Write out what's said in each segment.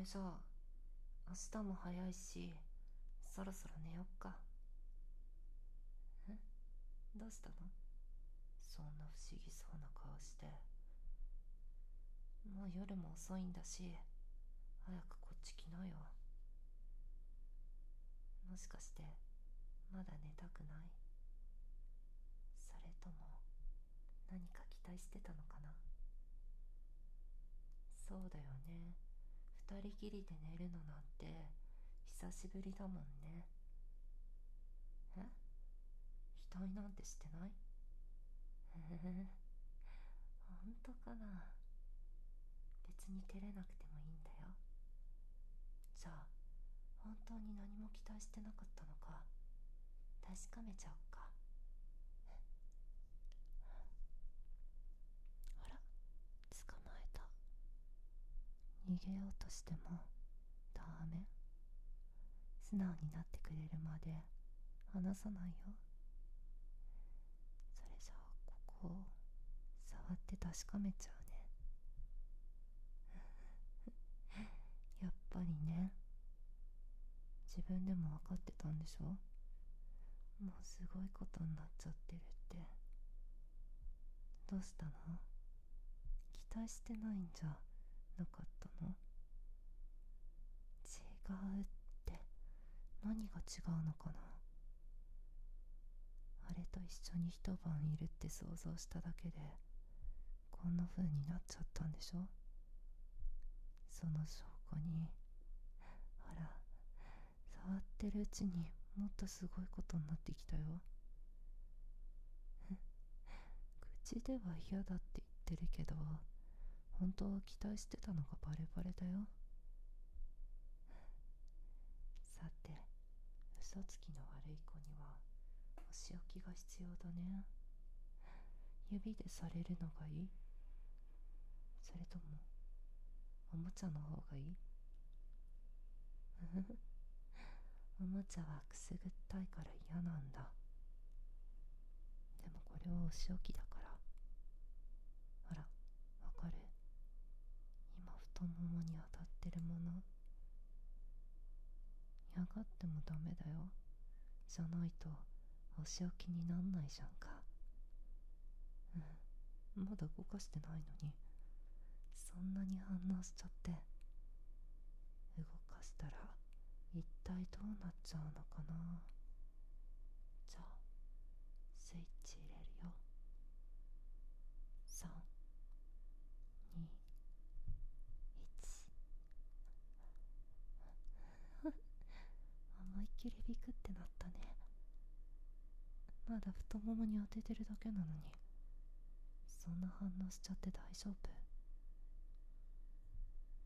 れじゃあ明日も早いしそろそろ寝よっか。ん？どうしたの？そんな不思議そうな顔して。もう夜も遅いんだし早くこっち来なよ。もしかしてまだ寝たくない？それとも何か期待してたのかな？そうだよね。二人きりで寝るのなんて久しぶりだもんね。え？額なんてしてない？へえ？本当かな？別に照れなくてもいいんだよ。じゃあ本当に何も期待してなかったのか確かめちゃおっかあら捕まえた逃げようとしてもダメ。素直になってくれるまで離さないよ。それじゃあここを触って確かめちゃうね。やっぱりね。自分でも分かってたんでしょ？もうすごいことになっちゃってるって。どうしたの？期待してないんじゃ。なかったの？違うって。何が違うのかな？あれと一緒に一晩いるって想像しただけでこんな風になっちゃったんでしょ？その証拠に。ほら触ってるうちにもっとすごいことになってきたよ。口では嫌だって言ってるけど。本当は期待してたのがバレバレだよ。さて嘘つきの悪い子にはお仕置きが必要だね。指でされるのがいい？それともおもちゃの方がいい？おもちゃはくすぐったいから嫌なんだ。でもこれはお仕置きだからほらわかる今太ももに当たってるものかってもダメだよ。じゃないとお仕置きになんないじゃんか。うん。まだ動かしてないのに。そんなに反応しちゃって。動かしたら一体どうなっちゃうのかな。じゃあスイッチ入れるよ321思いっきりビクってなったね。まだ太ももに当ててるだけなのに。そんな反応しちゃって大丈夫？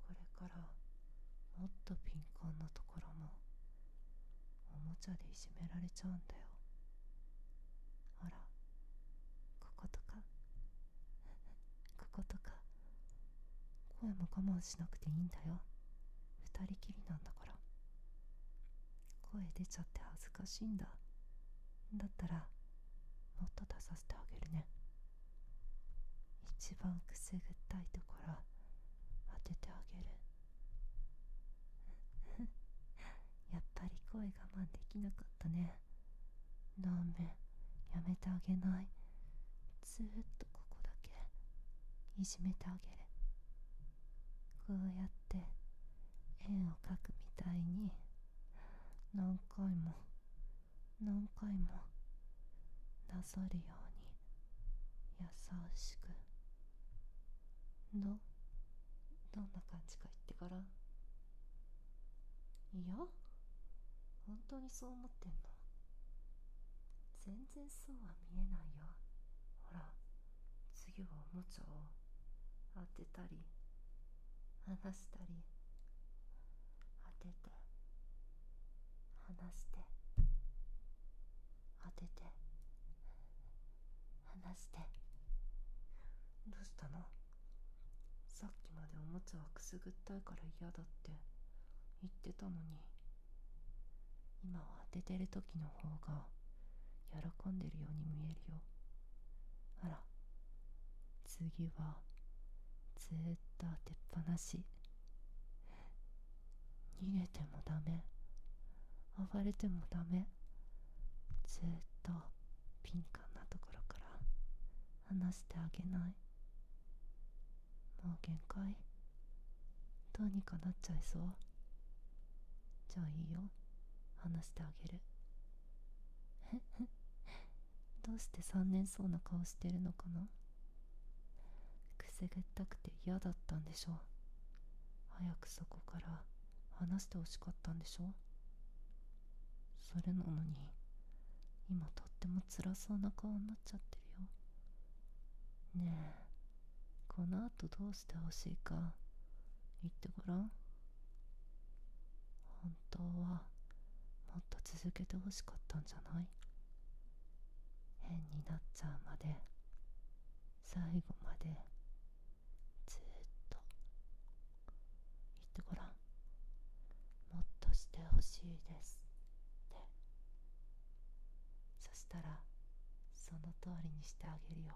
これからもっと敏感なところもおもちゃでいじめられちゃうんだよ。ほらこことか？こことか？声も我慢しなくていいんだよ。二人きりなんだから。声出ちゃって恥ずかしいんだ。だったらもっと出させてあげるね。一番くすぐったいところ当ててあげる。やっぱり声我慢できなかったね。ダメ。やめてあげない。ずーっとここだけ。いじめてあげる。こうやって円を描くみたいに。何回も何回もなぞるように優しく。どどんな感じか言ってから。いや本当にそう思ってんの。全然そうは見えないよ。ほら次はおもちゃを当てたり離したり当てて。離して当てて離して。どうしたの？さっきまでおもちゃはくすぐったいから嫌だって言ってたのに。今は当ててる時の方が喜んでるように見えるよ。あら次はずっと当てっぱなし。逃げてもダメ。暴れてもダメ。ずっと敏感なところから離してあげない。もう限界？どうにかなっちゃいそう？じゃあいいよ。話してあげる。どうして残念そうな顔してるのかな？くせぐったくて嫌だったんでしょ早くそこから話してほしかったんでしょそれなのに今とっても辛そうな顔になっちゃってるよ。ねえこの後どうしてほしいか言ってごらん。本当はもっと続けてほしかったんじゃない。変になっちゃうまで最後までずっと。言ってごらん。もっとしてほしいですってそしたらその通りにしてあげるよ。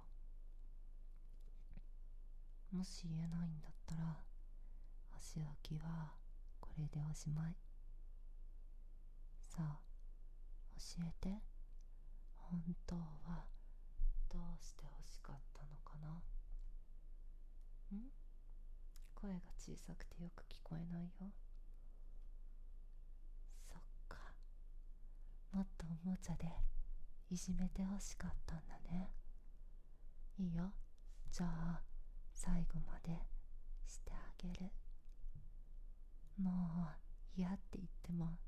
もし言えないんだったら箸置きはこれでおしまい。さあ教えて。本当はどうして欲しかったのかな。ん？声が小さくてよく聞こえないよ。そっか。もっとおもちゃでいじめて欲しかったんだね。いいよ。じゃあ最後までしてあげる。もう嫌って言っても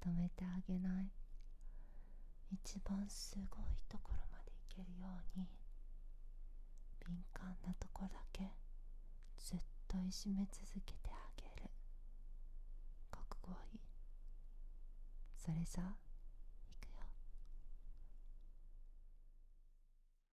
止めてあげない。一番すごいところまで行けるように敏感なとこだけずっといじめ続けてあげる。覚悟はいい。それじゃあ